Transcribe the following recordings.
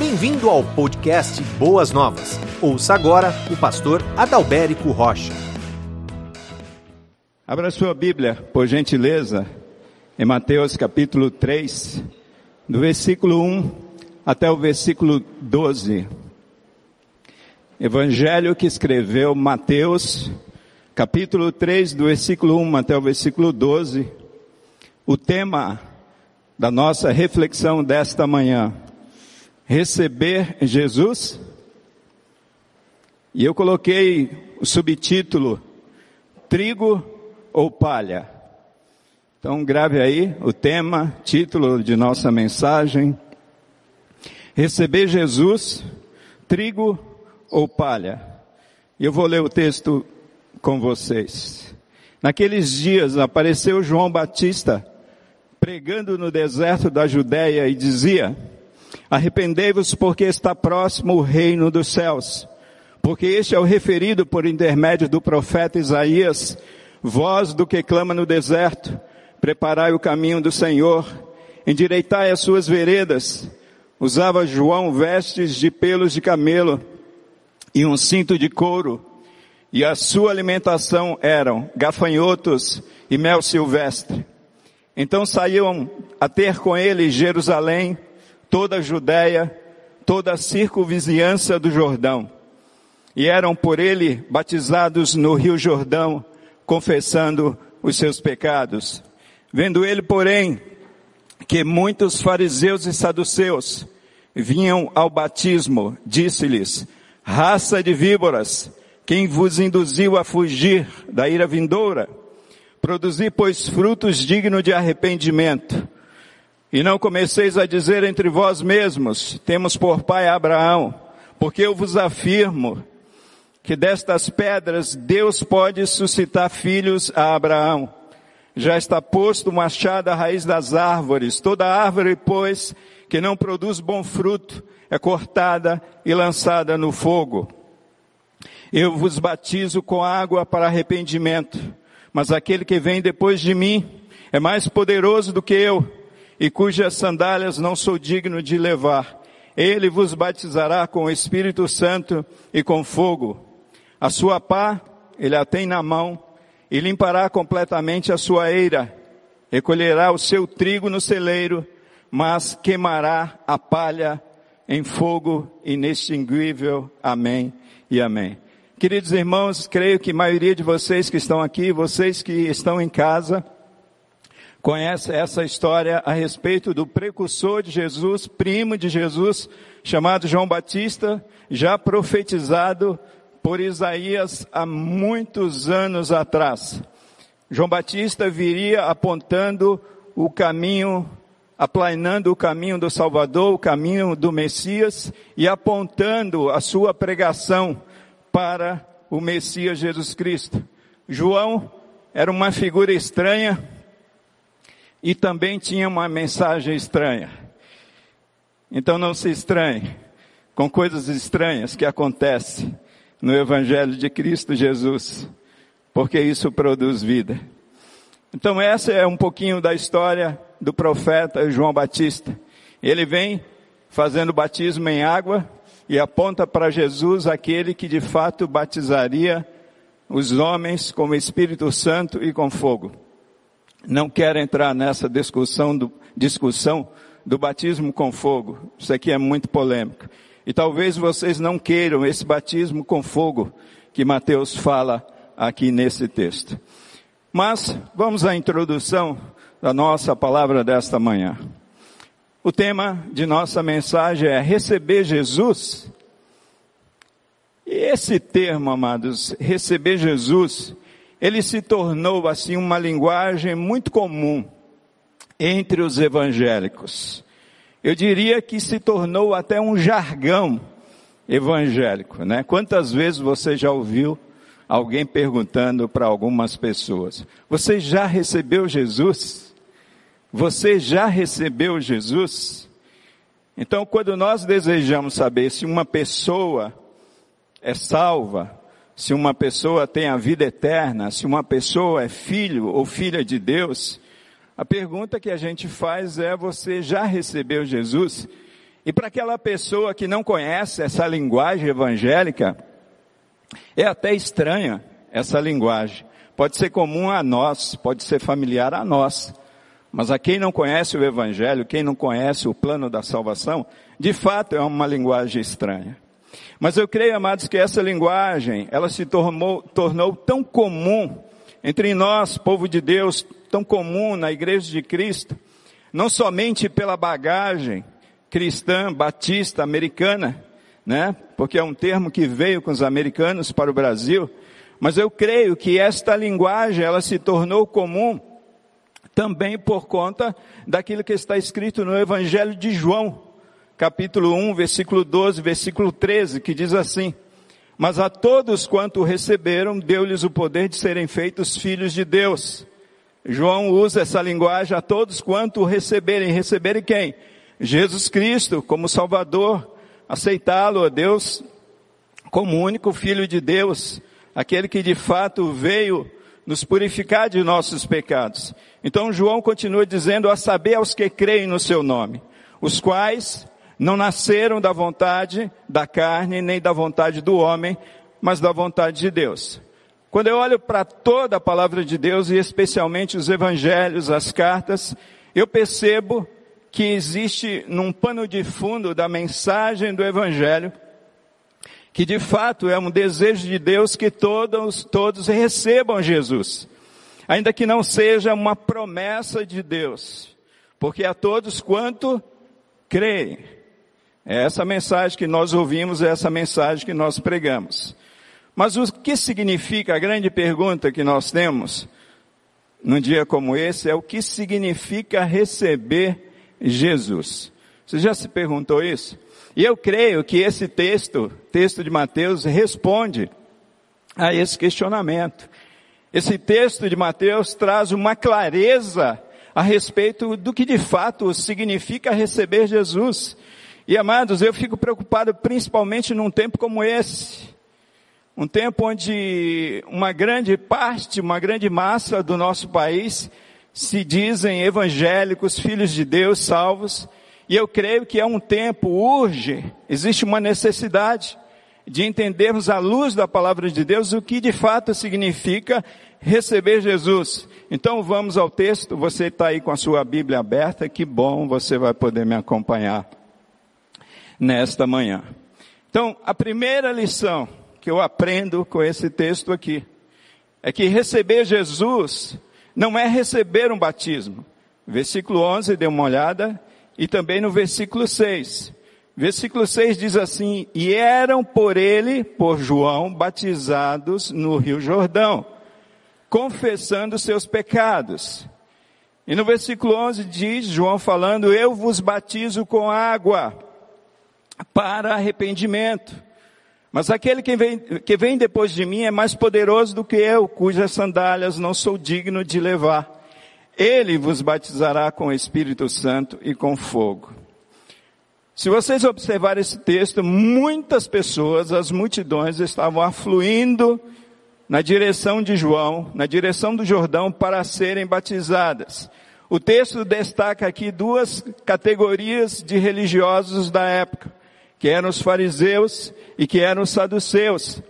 Bem-vindo ao podcast Boas Novas. Ouça agora o pastor Adalberico Rocha. Abra sua Bíblia, por gentileza, em Mateus capítulo 3, do versículo 1 até o versículo 12. Evangelho que escreveu Mateus, capítulo 3, do versículo 1 até o versículo 12. O tema da nossa reflexão desta manhã: receber Jesus. E eu coloquei o subtítulo Trigo ou Palha. Então grave aí o tema, título de nossa mensagem. Receber Jesus, trigo ou palha. Eu vou ler o texto com vocês. Naqueles dias apareceu João Batista pregando no deserto da Judéia e dizia: Arrependei-vos porque está próximo o reino dos céus. Porque este é o referido por intermédio do profeta Isaías, voz do que clama no deserto, preparai o caminho do Senhor, endireitai as suas veredas. Usava João vestes de pelos de camelo e um cinto de couro, e a sua alimentação eram gafanhotos e mel silvestre. Então saíam a ter com ele Jerusalém, toda a Judéia, toda a circunvizinhança do Jordão. E eram por ele batizados no rio Jordão, confessando os seus pecados. Vendo ele, porém, que muitos fariseus e saduceus vinham ao batismo, disse-lhes, raça de víboras, quem vos induziu a fugir da ira vindoura? Produzi, pois, frutos dignos de arrependimento. E não comeceis a dizer entre vós mesmos, temos por pai Abraão, porque eu vos afirmo que destas pedras Deus pode suscitar filhos a Abraão. Já está posto o machado à raiz das árvores. Toda árvore, pois, que não produz bom fruto, é cortada e lançada no fogo. Eu vos batizo com água para arrependimento, mas aquele que vem depois de mim é mais poderoso do que eu, e cujas sandálias não sou digno de levar. Ele vos batizará com o Espírito Santo e com fogo. A sua pá ele a tem na mão, e limpará completamente a sua eira, recolherá o seu trigo no celeiro, mas queimará a palha em fogo inextinguível. Amém e amém. Queridos irmãos, creio que a maioria de vocês que estão aqui, vocês que estão em casa, conhece essa história a respeito do precursor de Jesus, primo de Jesus, chamado João Batista, já profetizado por Isaías há muitos anos atrás. João Batista viria apontando o caminho aplanando o caminho do Salvador, o caminho do Messias e apontando a sua pregação para o Messias Jesus Cristo. João era uma figura estranha e também tinha uma mensagem estranha. Então não se estranhe com coisas estranhas que acontecem no Evangelho de Cristo Jesus, porque isso produz vida. Então essa é um pouquinho da história do profeta João Batista. Ele vem fazendo batismo em água e aponta para Jesus aquele que de fato batizaria os homens com o Espírito Santo e com fogo. Não quero entrar nessa discussão do, discussão do batismo com fogo. Isso aqui é muito polêmico. E talvez vocês não queiram esse batismo com fogo que Mateus fala aqui nesse texto. Mas vamos à introdução da nossa palavra desta manhã. O tema de nossa mensagem é receber Jesus. E esse termo, amados, receber Jesus, ele se tornou assim uma linguagem muito comum entre os evangélicos. Eu diria que se tornou até um jargão evangélico, né? Quantas vezes você já ouviu alguém perguntando para algumas pessoas: Você já recebeu Jesus? Você já recebeu Jesus? Então, quando nós desejamos saber se uma pessoa é salva, se uma pessoa tem a vida eterna, se uma pessoa é filho ou filha de Deus, a pergunta que a gente faz é: você já recebeu Jesus? E para aquela pessoa que não conhece essa linguagem evangélica, é até estranha essa linguagem. Pode ser comum a nós, pode ser familiar a nós. Mas a quem não conhece o Evangelho, quem não conhece o plano da salvação, de fato é uma linguagem estranha. Mas eu creio, amados, que essa linguagem, ela se tornou, tornou tão comum entre nós, povo de Deus, tão comum na igreja de Cristo, não somente pela bagagem cristã, batista, americana, né? Porque é um termo que veio com os americanos para o Brasil, mas eu creio que esta linguagem, ela se tornou comum também por conta daquilo que está escrito no Evangelho de João, capítulo 1, versículo 12, versículo 13, que diz assim: Mas a todos quanto receberam, deu-lhes o poder de serem feitos filhos de Deus. João usa essa linguagem a todos quanto receberem. Receberem quem? Jesus Cristo como Salvador, aceitá-lo a Deus como único Filho de Deus, aquele que de fato veio nos purificar de nossos pecados. Então João continua dizendo a saber aos que creem no seu nome, os quais não nasceram da vontade da carne nem da vontade do homem, mas da vontade de Deus. Quando eu olho para toda a palavra de Deus e especialmente os evangelhos, as cartas, eu percebo que existe num pano de fundo da mensagem do evangelho que de fato é um desejo de Deus que todos, todos recebam Jesus. Ainda que não seja uma promessa de Deus. Porque a todos quanto creem. É essa mensagem que nós ouvimos, é essa mensagem que nós pregamos. Mas o que significa, a grande pergunta que nós temos, num dia como esse, é o que significa receber Jesus. Você já se perguntou isso? E eu creio que esse texto, texto de Mateus, responde a esse questionamento. Esse texto de Mateus traz uma clareza a respeito do que de fato significa receber Jesus. E amados, eu fico preocupado principalmente num tempo como esse. Um tempo onde uma grande parte, uma grande massa do nosso país se dizem evangélicos, filhos de Deus, salvos, e eu creio que é um tempo, urge, existe uma necessidade de entendermos à luz da palavra de Deus o que de fato significa receber Jesus. Então vamos ao texto, você está aí com a sua Bíblia aberta, que bom você vai poder me acompanhar nesta manhã. Então, a primeira lição que eu aprendo com esse texto aqui é que receber Jesus não é receber um batismo. Versículo 11, dê uma olhada, e também no versículo 6. Versículo 6 diz assim: E eram por ele, por João, batizados no Rio Jordão, confessando seus pecados. E no versículo 11 diz, João falando, Eu vos batizo com água para arrependimento. Mas aquele que vem, que vem depois de mim é mais poderoso do que eu, cujas sandálias não sou digno de levar. Ele vos batizará com o Espírito Santo e com fogo. Se vocês observarem esse texto, muitas pessoas, as multidões estavam afluindo na direção de João, na direção do Jordão para serem batizadas. O texto destaca aqui duas categorias de religiosos da época que eram os fariseus e que eram os saduceus.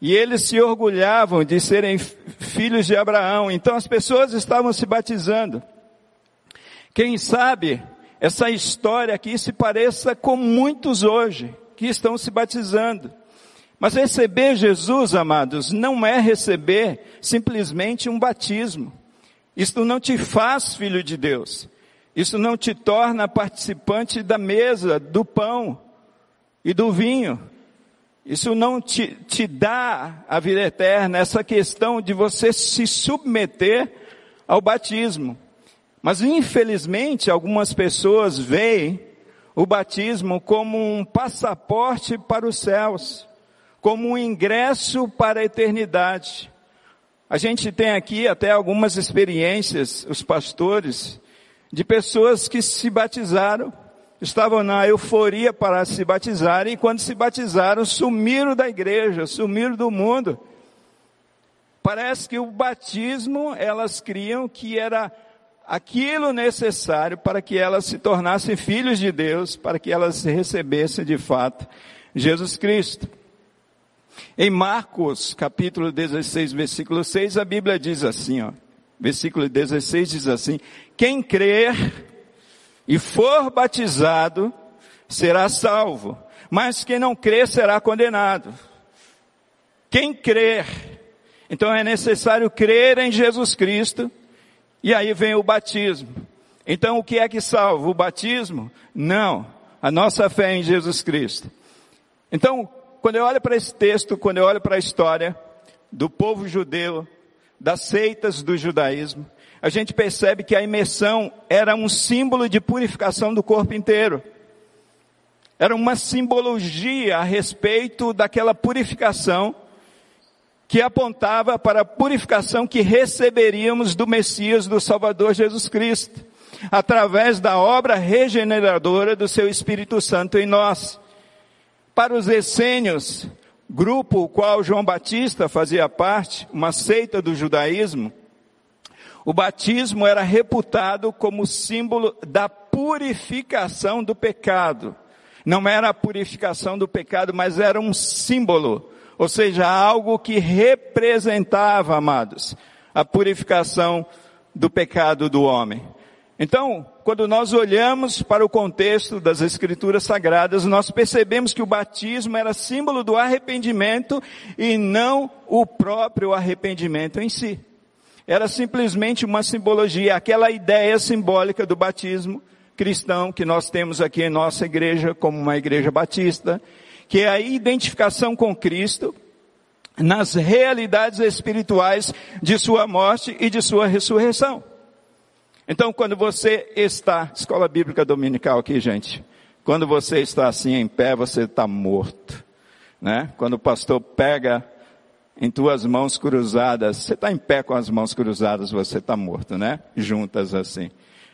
E eles se orgulhavam de serem filhos de Abraão. Então as pessoas estavam se batizando. Quem sabe essa história aqui se pareça com muitos hoje que estão se batizando. Mas receber Jesus, amados, não é receber simplesmente um batismo. Isto não te faz filho de Deus. Isso não te torna participante da mesa, do pão, e do vinho. Isso não te, te dá a vida eterna, essa questão de você se submeter ao batismo. Mas infelizmente algumas pessoas veem o batismo como um passaporte para os céus, como um ingresso para a eternidade. A gente tem aqui até algumas experiências, os pastores, de pessoas que se batizaram estavam na euforia para se batizar e quando se batizaram sumiram da igreja, sumiram do mundo. Parece que o batismo elas criam que era aquilo necessário para que elas se tornassem filhos de Deus, para que elas recebessem de fato Jesus Cristo. Em Marcos, capítulo 16, versículo 6, a Bíblia diz assim, ó, versículo 16 diz assim, quem crer e for batizado será salvo, mas quem não crer será condenado. Quem crer, então é necessário crer em Jesus Cristo, e aí vem o batismo. Então o que é que salva? O batismo? Não. A nossa fé em Jesus Cristo. Então, quando eu olho para esse texto, quando eu olho para a história do povo judeu, das seitas do judaísmo, a gente percebe que a imersão era um símbolo de purificação do corpo inteiro. Era uma simbologia a respeito daquela purificação que apontava para a purificação que receberíamos do Messias, do Salvador Jesus Cristo, através da obra regeneradora do seu Espírito Santo em nós. Para os essênios, grupo o qual João Batista fazia parte, uma seita do judaísmo, o batismo era reputado como símbolo da purificação do pecado. Não era a purificação do pecado, mas era um símbolo ou seja, algo que representava, amados, a purificação do pecado do homem. Então, quando nós olhamos para o contexto das escrituras sagradas, nós percebemos que o batismo era símbolo do arrependimento e não o próprio arrependimento em si. Era simplesmente uma simbologia, aquela ideia simbólica do batismo cristão que nós temos aqui em nossa igreja como uma igreja batista, que é a identificação com Cristo nas realidades espirituais de sua morte e de sua ressurreição. Então, quando você está, escola bíblica dominical aqui, gente, quando você está assim em pé, você está morto, né? Quando o pastor pega em tuas mãos cruzadas, você está em pé com as mãos cruzadas, você está morto, né? Juntas assim.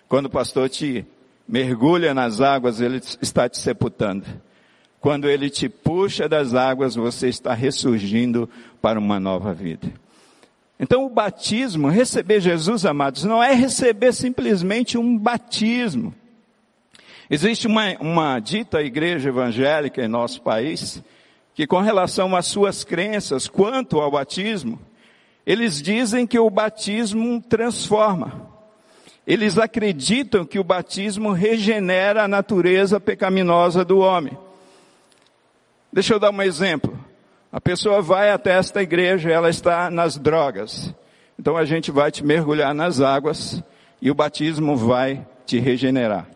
Quando o pastor te mergulha nas águas, ele está te sepultando. Quando ele te puxa das águas, você está ressurgindo para uma nova vida. Então o batismo, receber Jesus, amados, não é receber simplesmente um batismo. Existe uma, uma dita igreja evangélica em nosso país, que com relação às suas crenças quanto ao batismo, eles dizem que o batismo transforma. Eles acreditam que o batismo regenera a natureza pecaminosa do homem. Deixa eu dar um exemplo. A pessoa vai até esta igreja, ela está nas drogas. Então a gente vai te mergulhar nas águas e o batismo vai te regenerar.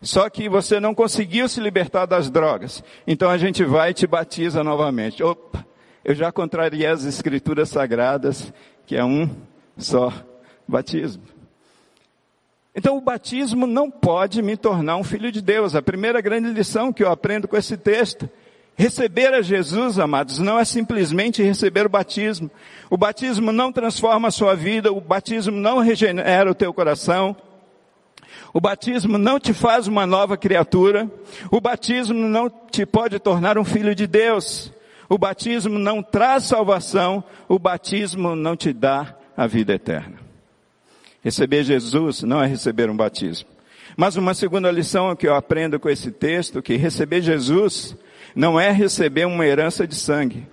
Só que você não conseguiu se libertar das drogas. Então a gente vai e te batiza novamente. Opa, eu já contrariei as escrituras sagradas, que é um só batismo. Então o batismo não pode me tornar um filho de Deus. A primeira grande lição que eu aprendo com esse texto Receber a Jesus, amados, não é simplesmente receber o batismo. O batismo não transforma a sua vida, o batismo não regenera o teu coração. O batismo não te faz uma nova criatura. O batismo não te pode tornar um filho de Deus. O batismo não traz salvação. O batismo não te dá a vida eterna. Receber Jesus não é receber um batismo. Mas uma segunda lição que eu aprendo com esse texto, que receber Jesus não é receber uma herança de sangue.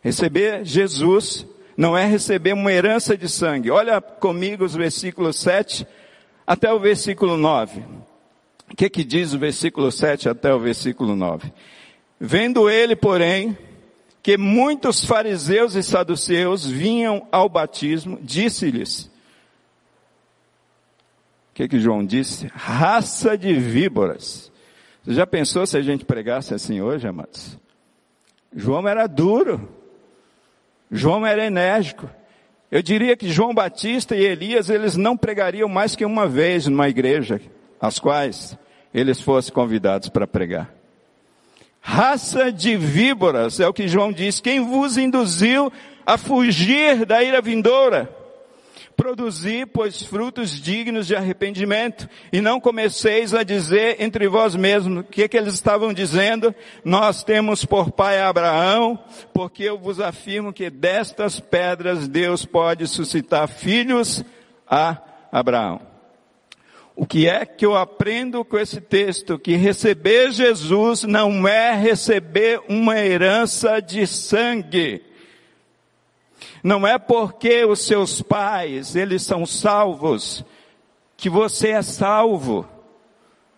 Receber Jesus não é receber uma herança de sangue. Olha comigo os versículos 7 até o versículo 9. O que que diz o versículo 7 até o versículo 9? Vendo ele, porém, que muitos fariseus e saduceus vinham ao batismo, disse-lhes, o que que João disse? Raça de víboras. Você já pensou se a gente pregasse assim hoje, amados? João era duro. João era enérgico. Eu diria que João Batista e Elias, eles não pregariam mais que uma vez numa igreja, às quais eles fossem convidados para pregar. Raça de víboras, é o que João diz, quem vos induziu a fugir da ira vindoura? Produzi, pois, frutos dignos de arrependimento, e não comeceis a dizer entre vós mesmos, o que, que eles estavam dizendo? Nós temos por pai Abraão, porque eu vos afirmo que destas pedras Deus pode suscitar filhos a Abraão. O que é que eu aprendo com esse texto? Que receber Jesus não é receber uma herança de sangue. Não é porque os seus pais, eles são salvos, que você é salvo.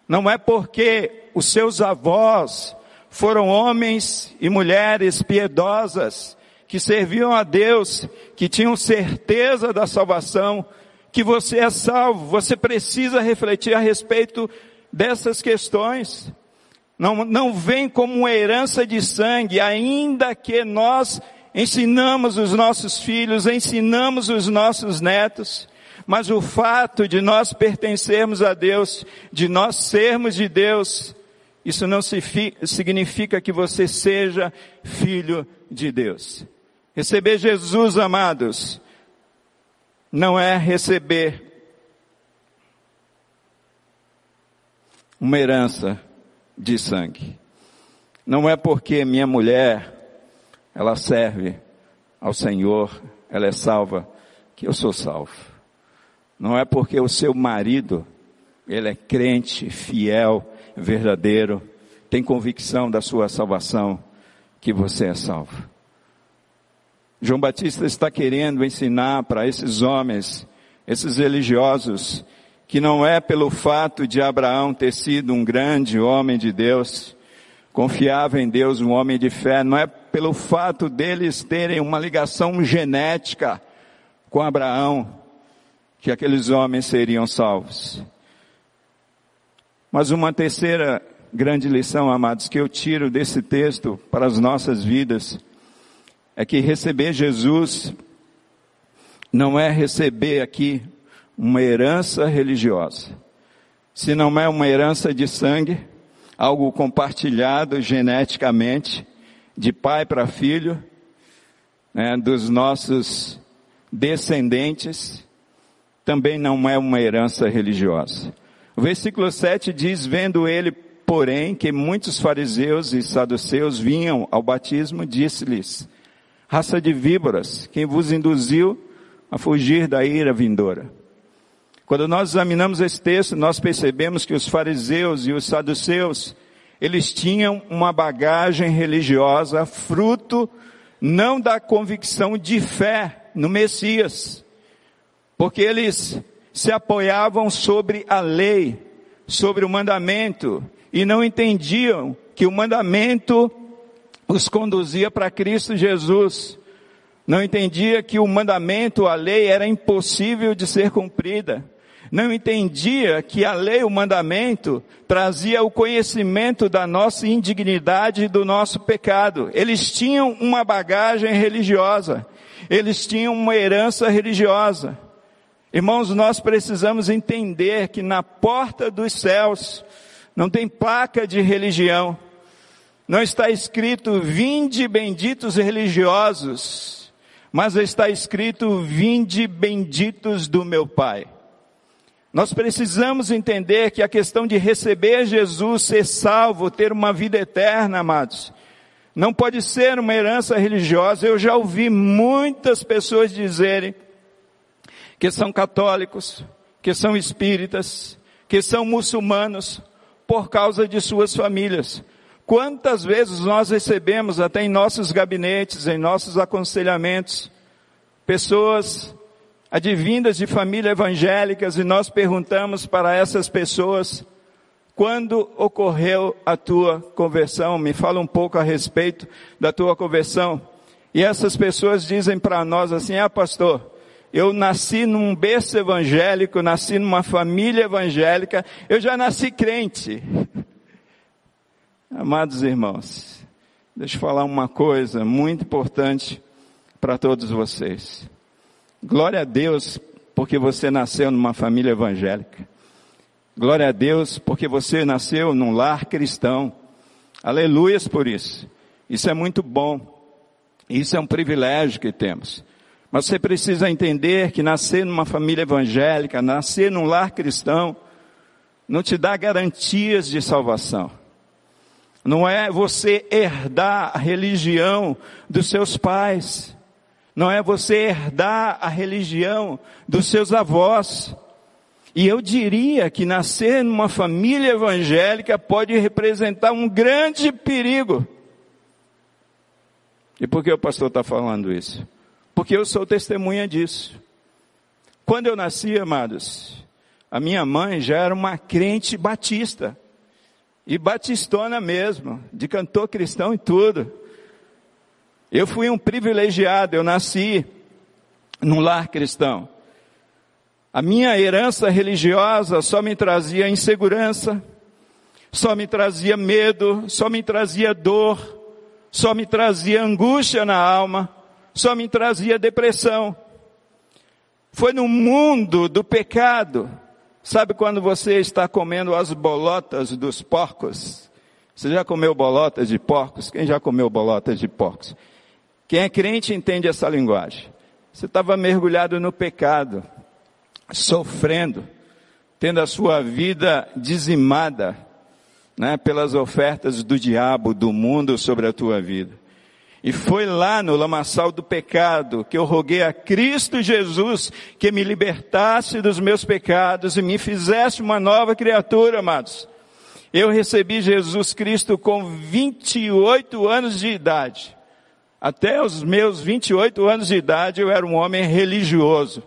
Não é porque os seus avós foram homens e mulheres piedosas, que serviam a Deus, que tinham certeza da salvação, que você é salvo. Você precisa refletir a respeito dessas questões. Não, não vem como uma herança de sangue, ainda que nós ensinamos os nossos filhos, ensinamos os nossos netos, mas o fato de nós pertencermos a Deus, de nós sermos de Deus, isso não significa que você seja filho de Deus. Receber Jesus, amados, não é receber uma herança de sangue. Não é porque minha mulher, ela serve ao Senhor, ela é salva, que eu sou salvo. Não é porque o seu marido, ele é crente, fiel, verdadeiro, tem convicção da sua salvação, que você é salvo. João Batista está querendo ensinar para esses homens, esses religiosos, que não é pelo fato de Abraão ter sido um grande homem de Deus, confiava em Deus, um homem de fé, não é pelo fato deles terem uma ligação genética com Abraão, que aqueles homens seriam salvos. Mas uma terceira grande lição, amados, que eu tiro desse texto para as nossas vidas, é que receber Jesus não é receber aqui uma herança religiosa. Se não é uma herança de sangue, algo compartilhado geneticamente, de pai para filho, né, dos nossos descendentes, também não é uma herança religiosa. O versículo 7 diz, vendo ele, porém, que muitos fariseus e saduceus vinham ao batismo, disse-lhes, raça de víboras, quem vos induziu a fugir da ira vindoura. Quando nós examinamos esse texto, nós percebemos que os fariseus e os saduceus, eles tinham uma bagagem religiosa fruto não da convicção de fé no Messias, porque eles se apoiavam sobre a lei, sobre o mandamento, e não entendiam que o mandamento os conduzia para Cristo Jesus. Não entendia que o mandamento, a lei era impossível de ser cumprida. Não entendia que a lei, o mandamento, trazia o conhecimento da nossa indignidade e do nosso pecado. Eles tinham uma bagagem religiosa. Eles tinham uma herança religiosa. Irmãos, nós precisamos entender que na porta dos céus não tem placa de religião. Não está escrito, vinde benditos religiosos, mas está escrito, vinde benditos do meu Pai. Nós precisamos entender que a questão de receber Jesus, ser salvo, ter uma vida eterna, amados, não pode ser uma herança religiosa. Eu já ouvi muitas pessoas dizerem que são católicos, que são espíritas, que são muçulmanos, por causa de suas famílias. Quantas vezes nós recebemos até em nossos gabinetes, em nossos aconselhamentos, pessoas advindas de famílias evangélicas e nós perguntamos para essas pessoas, quando ocorreu a tua conversão? Me fala um pouco a respeito da tua conversão. E essas pessoas dizem para nós assim, ah pastor, eu nasci num berço evangélico, nasci numa família evangélica, eu já nasci crente. Amados irmãos, deixa eu falar uma coisa muito importante para todos vocês. Glória a Deus porque você nasceu numa família evangélica. Glória a Deus porque você nasceu num lar cristão. Aleluias por isso. Isso é muito bom. Isso é um privilégio que temos. Mas você precisa entender que nascer numa família evangélica, nascer num lar cristão, não te dá garantias de salvação. Não é você herdar a religião dos seus pais. Não é você herdar a religião dos seus avós. E eu diria que nascer numa família evangélica pode representar um grande perigo. E por que o pastor está falando isso? Porque eu sou testemunha disso. Quando eu nasci, amados, a minha mãe já era uma crente batista. E batistona mesmo, de cantor cristão e tudo. Eu fui um privilegiado, eu nasci num lar cristão. A minha herança religiosa só me trazia insegurança, só me trazia medo, só me trazia dor, só me trazia angústia na alma, só me trazia depressão. Foi no mundo do pecado. Sabe quando você está comendo as bolotas dos porcos? Você já comeu bolotas de porcos? Quem já comeu bolotas de porcos? Quem é crente entende essa linguagem. Você estava mergulhado no pecado sofrendo, tendo a sua vida dizimada, né, pelas ofertas do diabo, do mundo sobre a tua vida. E foi lá no lamaçal do pecado que eu roguei a Cristo Jesus que me libertasse dos meus pecados e me fizesse uma nova criatura, amados. Eu recebi Jesus Cristo com 28 anos de idade. Até os meus 28 anos de idade eu era um homem religioso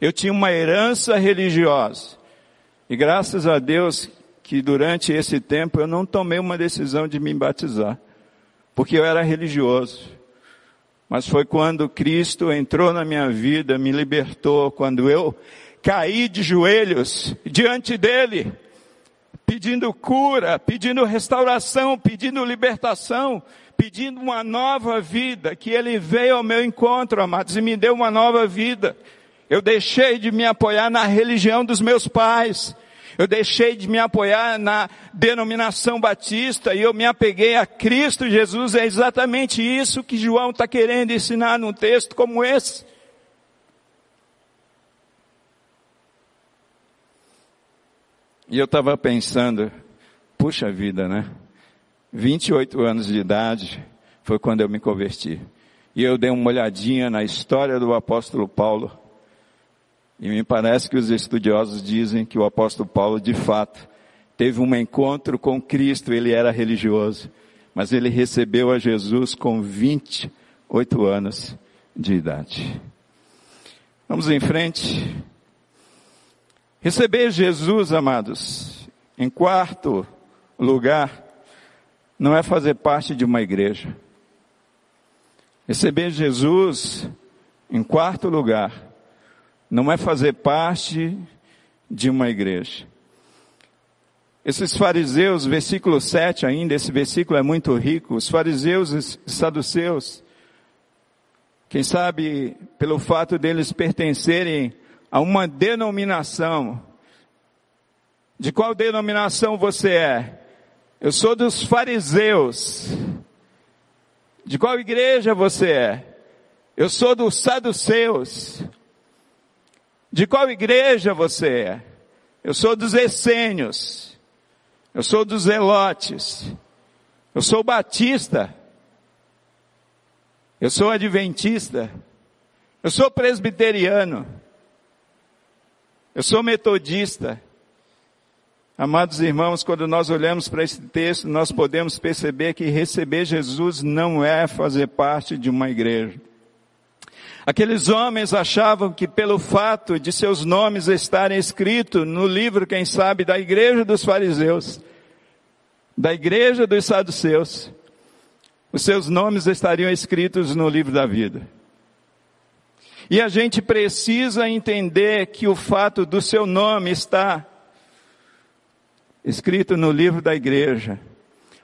eu tinha uma herança religiosa. E graças a Deus que durante esse tempo eu não tomei uma decisão de me batizar, porque eu era religioso. Mas foi quando Cristo entrou na minha vida, me libertou, quando eu caí de joelhos diante dele, pedindo cura, pedindo restauração, pedindo libertação, pedindo uma nova vida, que ele veio ao meu encontro, amados, e me deu uma nova vida. Eu deixei de me apoiar na religião dos meus pais. Eu deixei de me apoiar na denominação batista e eu me apeguei a Cristo Jesus. É exatamente isso que João está querendo ensinar num texto como esse. E eu estava pensando, puxa vida, né? 28 anos de idade foi quando eu me converti. E eu dei uma olhadinha na história do apóstolo Paulo. E me parece que os estudiosos dizem que o apóstolo Paulo, de fato, teve um encontro com Cristo, ele era religioso, mas ele recebeu a Jesus com 28 anos de idade. Vamos em frente. Receber Jesus, amados, em quarto lugar, não é fazer parte de uma igreja. Receber Jesus, em quarto lugar, não é fazer parte de uma igreja. Esses fariseus, versículo 7 ainda, esse versículo é muito rico. Os fariseus e saduceus, quem sabe pelo fato deles pertencerem a uma denominação. De qual denominação você é? Eu sou dos fariseus. De qual igreja você é? Eu sou dos saduceus. De qual igreja você é? Eu sou dos essênios. Eu sou dos zelotes. Eu sou batista. Eu sou adventista. Eu sou presbiteriano. Eu sou metodista. Amados irmãos, quando nós olhamos para esse texto, nós podemos perceber que receber Jesus não é fazer parte de uma igreja. Aqueles homens achavam que pelo fato de seus nomes estarem escritos no livro, quem sabe, da igreja dos fariseus, da igreja dos saduceus, os seus nomes estariam escritos no livro da vida. E a gente precisa entender que o fato do seu nome estar escrito no livro da igreja,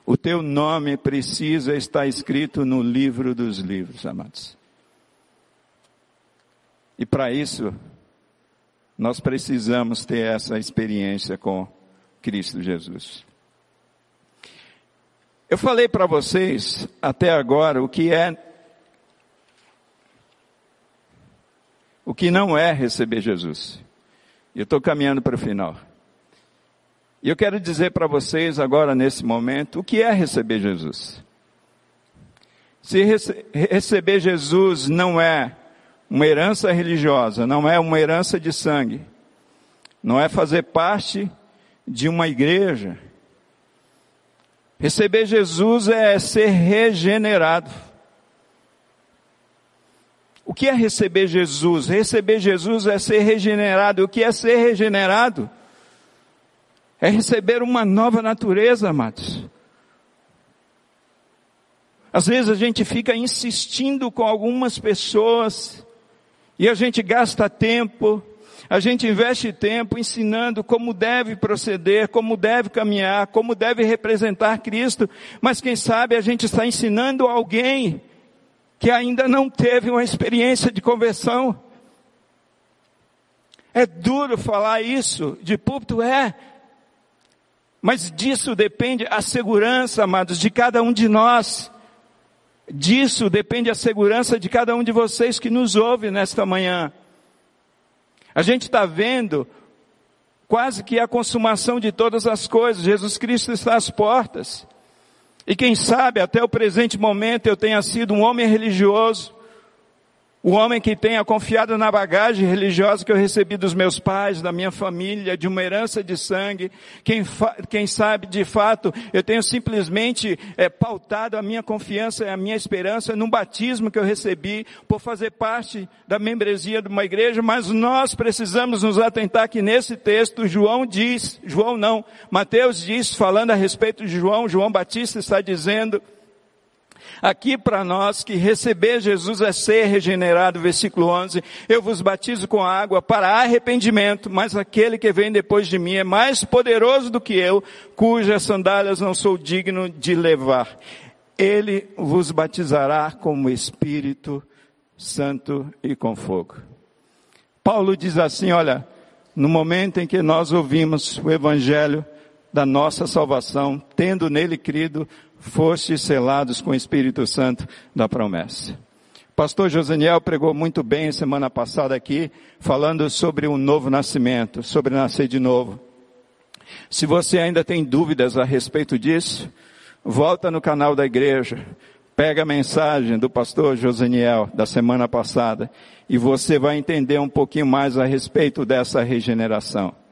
o teu nome precisa estar escrito no livro dos livros, amados. E para isso, nós precisamos ter essa experiência com Cristo Jesus. Eu falei para vocês até agora o que é o que não é receber Jesus. Eu estou caminhando para o final. E eu quero dizer para vocês agora nesse momento o que é receber Jesus. Se rece receber Jesus não é uma herança religiosa, não é uma herança de sangue. não é fazer parte de uma igreja. Receber Jesus é ser regenerado. O que é receber Jesus? Receber Jesus é ser regenerado. O que é ser regenerado? É receber uma nova natureza, amados. Às vezes a gente fica insistindo com algumas pessoas e a gente gasta tempo, a gente investe tempo ensinando como deve proceder, como deve caminhar, como deve representar Cristo, mas quem sabe a gente está ensinando alguém que ainda não teve uma experiência de conversão. É duro falar isso de púlpito, é. Mas disso depende a segurança, amados, de cada um de nós. Disso depende a segurança de cada um de vocês que nos ouve nesta manhã. A gente está vendo quase que a consumação de todas as coisas. Jesus Cristo está às portas. E quem sabe até o presente momento eu tenha sido um homem religioso, o homem que tenha confiado na bagagem religiosa que eu recebi dos meus pais, da minha família, de uma herança de sangue. Quem, quem sabe, de fato, eu tenho simplesmente é, pautado a minha confiança e a minha esperança num batismo que eu recebi por fazer parte da membresia de uma igreja, mas nós precisamos nos atentar que nesse texto João diz, João não, Mateus diz, falando a respeito de João, João Batista está dizendo, Aqui para nós que receber Jesus é ser regenerado, versículo 11, eu vos batizo com água para arrependimento, mas aquele que vem depois de mim é mais poderoso do que eu, cujas sandálias não sou digno de levar. Ele vos batizará como Espírito Santo e com fogo. Paulo diz assim, olha, no momento em que nós ouvimos o Evangelho da nossa salvação, tendo nele crido, fostes selados com o Espírito Santo da promessa. Pastor Josaniel pregou muito bem semana passada aqui, falando sobre um novo nascimento, sobre nascer de novo. Se você ainda tem dúvidas a respeito disso, volta no canal da igreja, pega a mensagem do pastor Josaniel da semana passada e você vai entender um pouquinho mais a respeito dessa regeneração.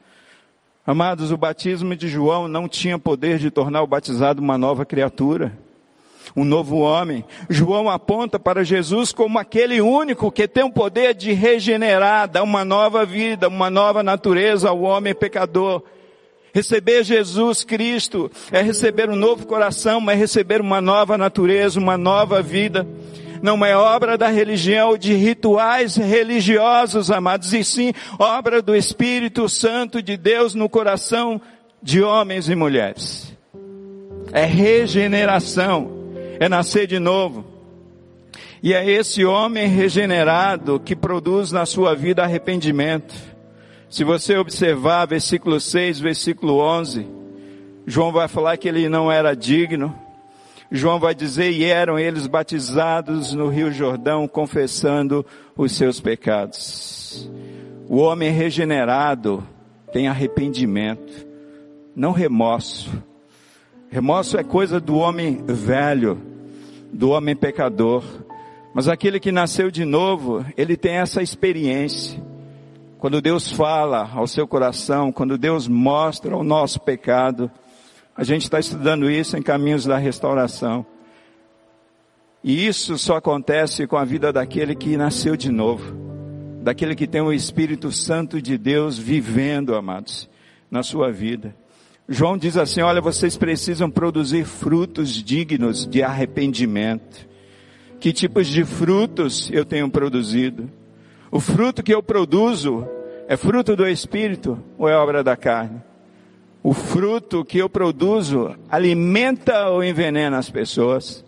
Amados, o batismo de João não tinha poder de tornar o batizado uma nova criatura, um novo homem. João aponta para Jesus como aquele único que tem o poder de regenerar, dar uma nova vida, uma nova natureza ao homem pecador. Receber Jesus Cristo é receber um novo coração, é receber uma nova natureza, uma nova vida não é obra da religião, de rituais religiosos, amados, e sim obra do Espírito Santo de Deus no coração de homens e mulheres. É regeneração, é nascer de novo. E é esse homem regenerado que produz na sua vida arrependimento. Se você observar versículo 6, versículo 11, João vai falar que ele não era digno, João vai dizer, e eram eles batizados no Rio Jordão, confessando os seus pecados. O homem regenerado tem arrependimento, não remorso. Remorso é coisa do homem velho, do homem pecador. Mas aquele que nasceu de novo, ele tem essa experiência. Quando Deus fala ao seu coração, quando Deus mostra o nosso pecado, a gente está estudando isso em Caminhos da Restauração. E isso só acontece com a vida daquele que nasceu de novo. Daquele que tem o Espírito Santo de Deus vivendo, amados, na sua vida. João diz assim, olha, vocês precisam produzir frutos dignos de arrependimento. Que tipos de frutos eu tenho produzido? O fruto que eu produzo é fruto do Espírito ou é obra da carne? O fruto que eu produzo alimenta ou envenena as pessoas.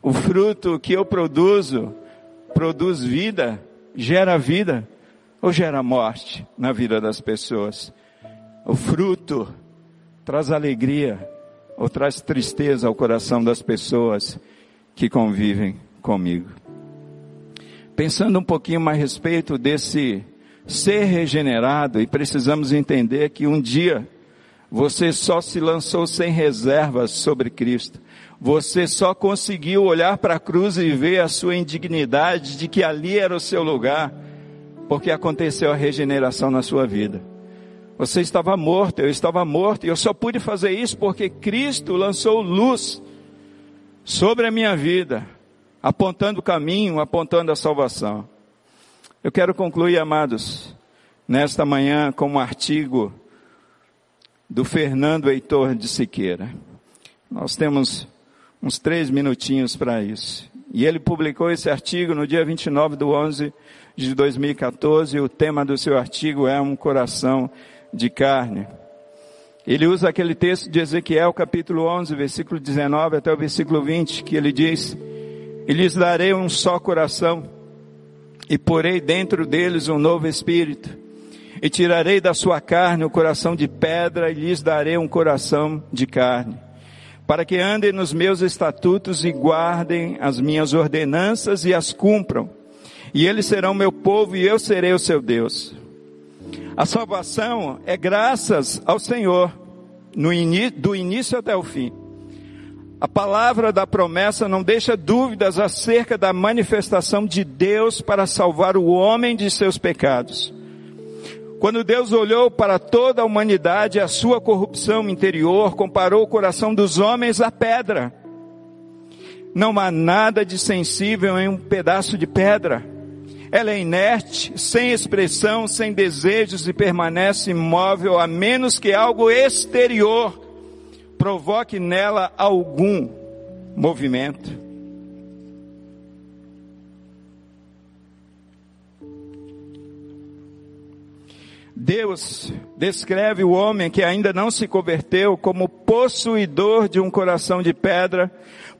O fruto que eu produzo produz vida, gera vida ou gera morte na vida das pessoas. O fruto traz alegria ou traz tristeza ao coração das pessoas que convivem comigo. Pensando um pouquinho mais a respeito desse ser regenerado e precisamos entender que um dia você só se lançou sem reservas sobre Cristo. Você só conseguiu olhar para a cruz e ver a sua indignidade de que ali era o seu lugar, porque aconteceu a regeneração na sua vida. Você estava morto, eu estava morto, e eu só pude fazer isso porque Cristo lançou luz sobre a minha vida, apontando o caminho, apontando a salvação. Eu quero concluir, amados, nesta manhã com um artigo do Fernando Heitor de Siqueira. Nós temos uns três minutinhos para isso. E ele publicou esse artigo no dia 29 de 11 de 2014. E o tema do seu artigo é um coração de carne. Ele usa aquele texto de Ezequiel, capítulo 11, versículo 19 até o versículo 20, que ele diz: E lhes darei um só coração, e porei dentro deles um novo espírito, e tirarei da sua carne o coração de pedra, e lhes darei um coração de carne, para que andem nos meus estatutos e guardem as minhas ordenanças e as cumpram. E eles serão meu povo e eu serei o seu Deus. A salvação é graças ao Senhor, do início até o fim. A palavra da promessa não deixa dúvidas acerca da manifestação de Deus para salvar o homem de seus pecados. Quando Deus olhou para toda a humanidade a sua corrupção interior, comparou o coração dos homens à pedra. Não há nada de sensível em um pedaço de pedra ela é inerte, sem expressão, sem desejos e permanece imóvel a menos que algo exterior provoque nela algum movimento. Deus descreve o homem que ainda não se converteu como possuidor de um coração de pedra,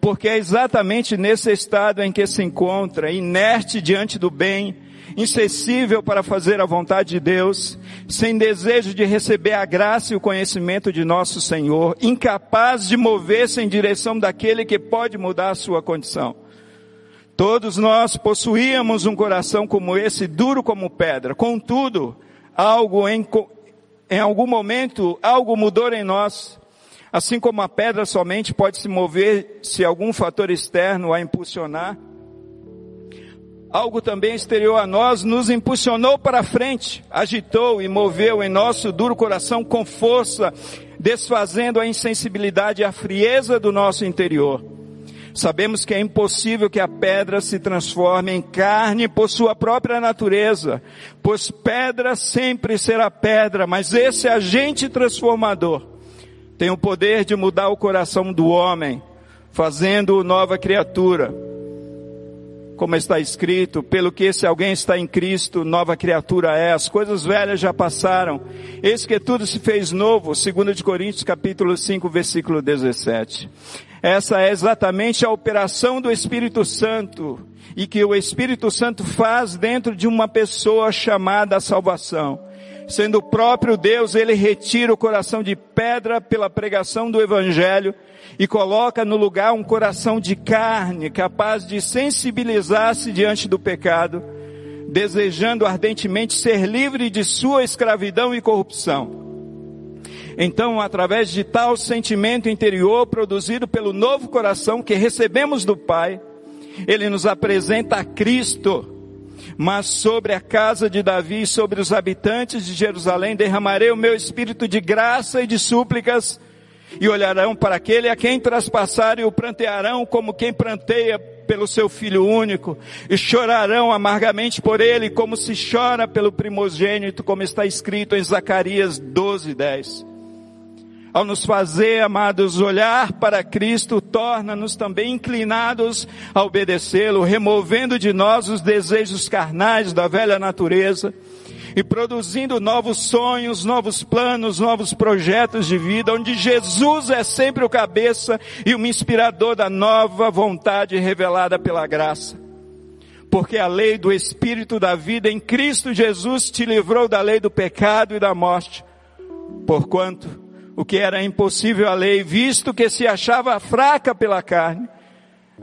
porque é exatamente nesse estado em que se encontra, inerte diante do bem, insensível para fazer a vontade de Deus, sem desejo de receber a graça e o conhecimento de nosso Senhor, incapaz de mover-se em direção daquele que pode mudar a sua condição. Todos nós possuíamos um coração como esse, duro como pedra. Contudo, algo em, em algum momento, algo mudou em nós. Assim como a pedra somente pode se mover se algum fator externo a impulsionar, algo também exterior a nós nos impulsionou para frente, agitou e moveu em nosso duro coração com força, desfazendo a insensibilidade e a frieza do nosso interior. Sabemos que é impossível que a pedra se transforme em carne por sua própria natureza, pois pedra sempre será pedra, mas esse agente transformador tem o poder de mudar o coração do homem, fazendo-o nova criatura. Como está escrito, pelo que se alguém está em Cristo, nova criatura é, as coisas velhas já passaram, eis que tudo se fez novo, segundo de Coríntios capítulo 5, versículo 17. Essa é exatamente a operação do Espírito Santo, e que o Espírito Santo faz dentro de uma pessoa chamada salvação sendo o próprio Deus, ele retira o coração de pedra pela pregação do Evangelho e coloca no lugar um coração de carne, capaz de sensibilizar-se diante do pecado, desejando ardentemente ser livre de sua escravidão e corrupção. Então, através de tal sentimento interior produzido pelo novo coração que recebemos do Pai, ele nos apresenta a Cristo, mas sobre a casa de Davi e sobre os habitantes de Jerusalém derramarei o meu espírito de graça e de súplicas, e olharão para aquele a quem traspassaram e o prantearão como quem pranteia pelo seu filho único, e chorarão amargamente por ele, como se chora pelo primogênito, como está escrito em Zacarias 12, 10 ao nos fazer, amados, olhar para Cristo, torna-nos também inclinados a obedecê-lo, removendo de nós os desejos carnais da velha natureza e produzindo novos sonhos, novos planos, novos projetos de vida, onde Jesus é sempre o cabeça e o inspirador da nova vontade revelada pela graça. Porque a lei do Espírito da vida em Cristo Jesus te livrou da lei do pecado e da morte. Porquanto, o que era impossível à lei, visto que se achava fraca pela carne.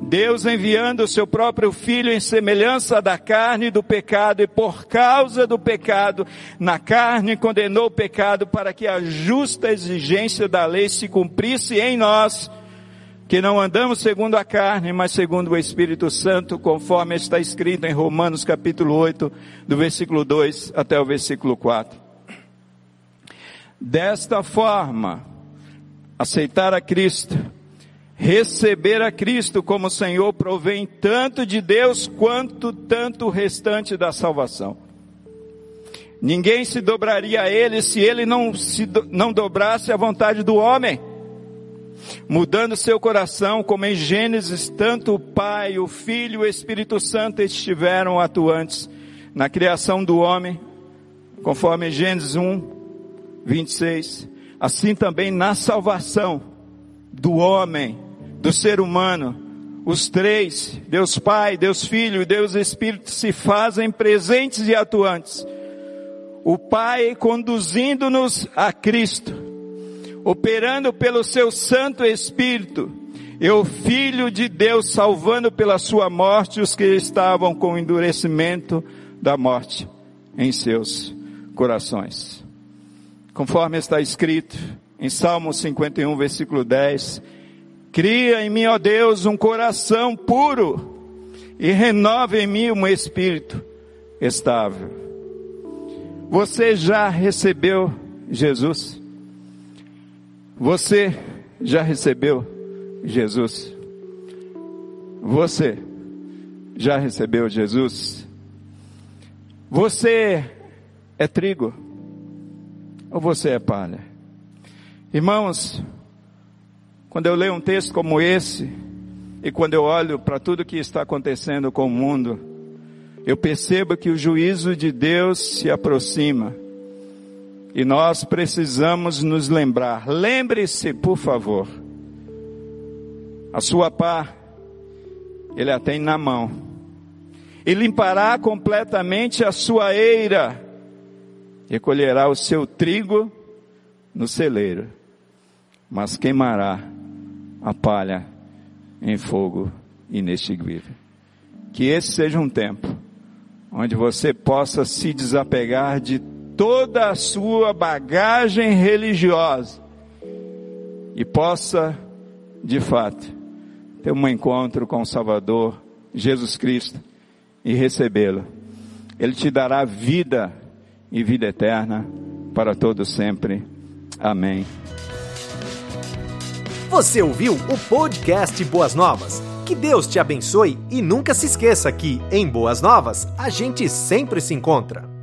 Deus enviando o seu próprio filho em semelhança da carne e do pecado e por causa do pecado na carne condenou o pecado para que a justa exigência da lei se cumprisse em nós, que não andamos segundo a carne, mas segundo o Espírito Santo, conforme está escrito em Romanos capítulo 8, do versículo 2 até o versículo 4. Desta forma, aceitar a Cristo, receber a Cristo como Senhor provém tanto de Deus quanto tanto o restante da salvação. Ninguém se dobraria a Ele se Ele não, se, não dobrasse a vontade do homem. Mudando seu coração, como em Gênesis, tanto o Pai, o Filho e o Espírito Santo estiveram atuantes na criação do homem, conforme Gênesis 1, 26. Assim também na salvação do homem, do ser humano, os três, Deus Pai, Deus Filho e Deus Espírito se fazem presentes e atuantes. O Pai conduzindo-nos a Cristo, operando pelo seu Santo Espírito, e o Filho de Deus salvando pela sua morte os que estavam com endurecimento da morte em seus corações. Conforme está escrito em Salmo 51, versículo 10, Cria em mim, ó Deus, um coração puro e renova em mim um espírito estável. Você já recebeu Jesus? Você já recebeu Jesus? Você já recebeu Jesus? Você é trigo ou você é palha? Irmãos, quando eu leio um texto como esse, e quando eu olho para tudo que está acontecendo com o mundo, eu percebo que o juízo de Deus se aproxima. E nós precisamos nos lembrar. Lembre-se, por favor. A sua pá, ele a tem na mão. E limpará completamente a sua eira. E colherá o seu trigo no celeiro. Mas queimará a palha em fogo inextinguível. Que esse seja um tempo onde você possa se desapegar de toda a sua bagagem religiosa e possa, de fato, ter um encontro com o Salvador, Jesus Cristo, e recebê-lo. Ele te dará vida e vida eterna para todo sempre. Amém. Você ouviu o podcast Boas Novas? Que Deus te abençoe e nunca se esqueça que, em Boas Novas, a gente sempre se encontra.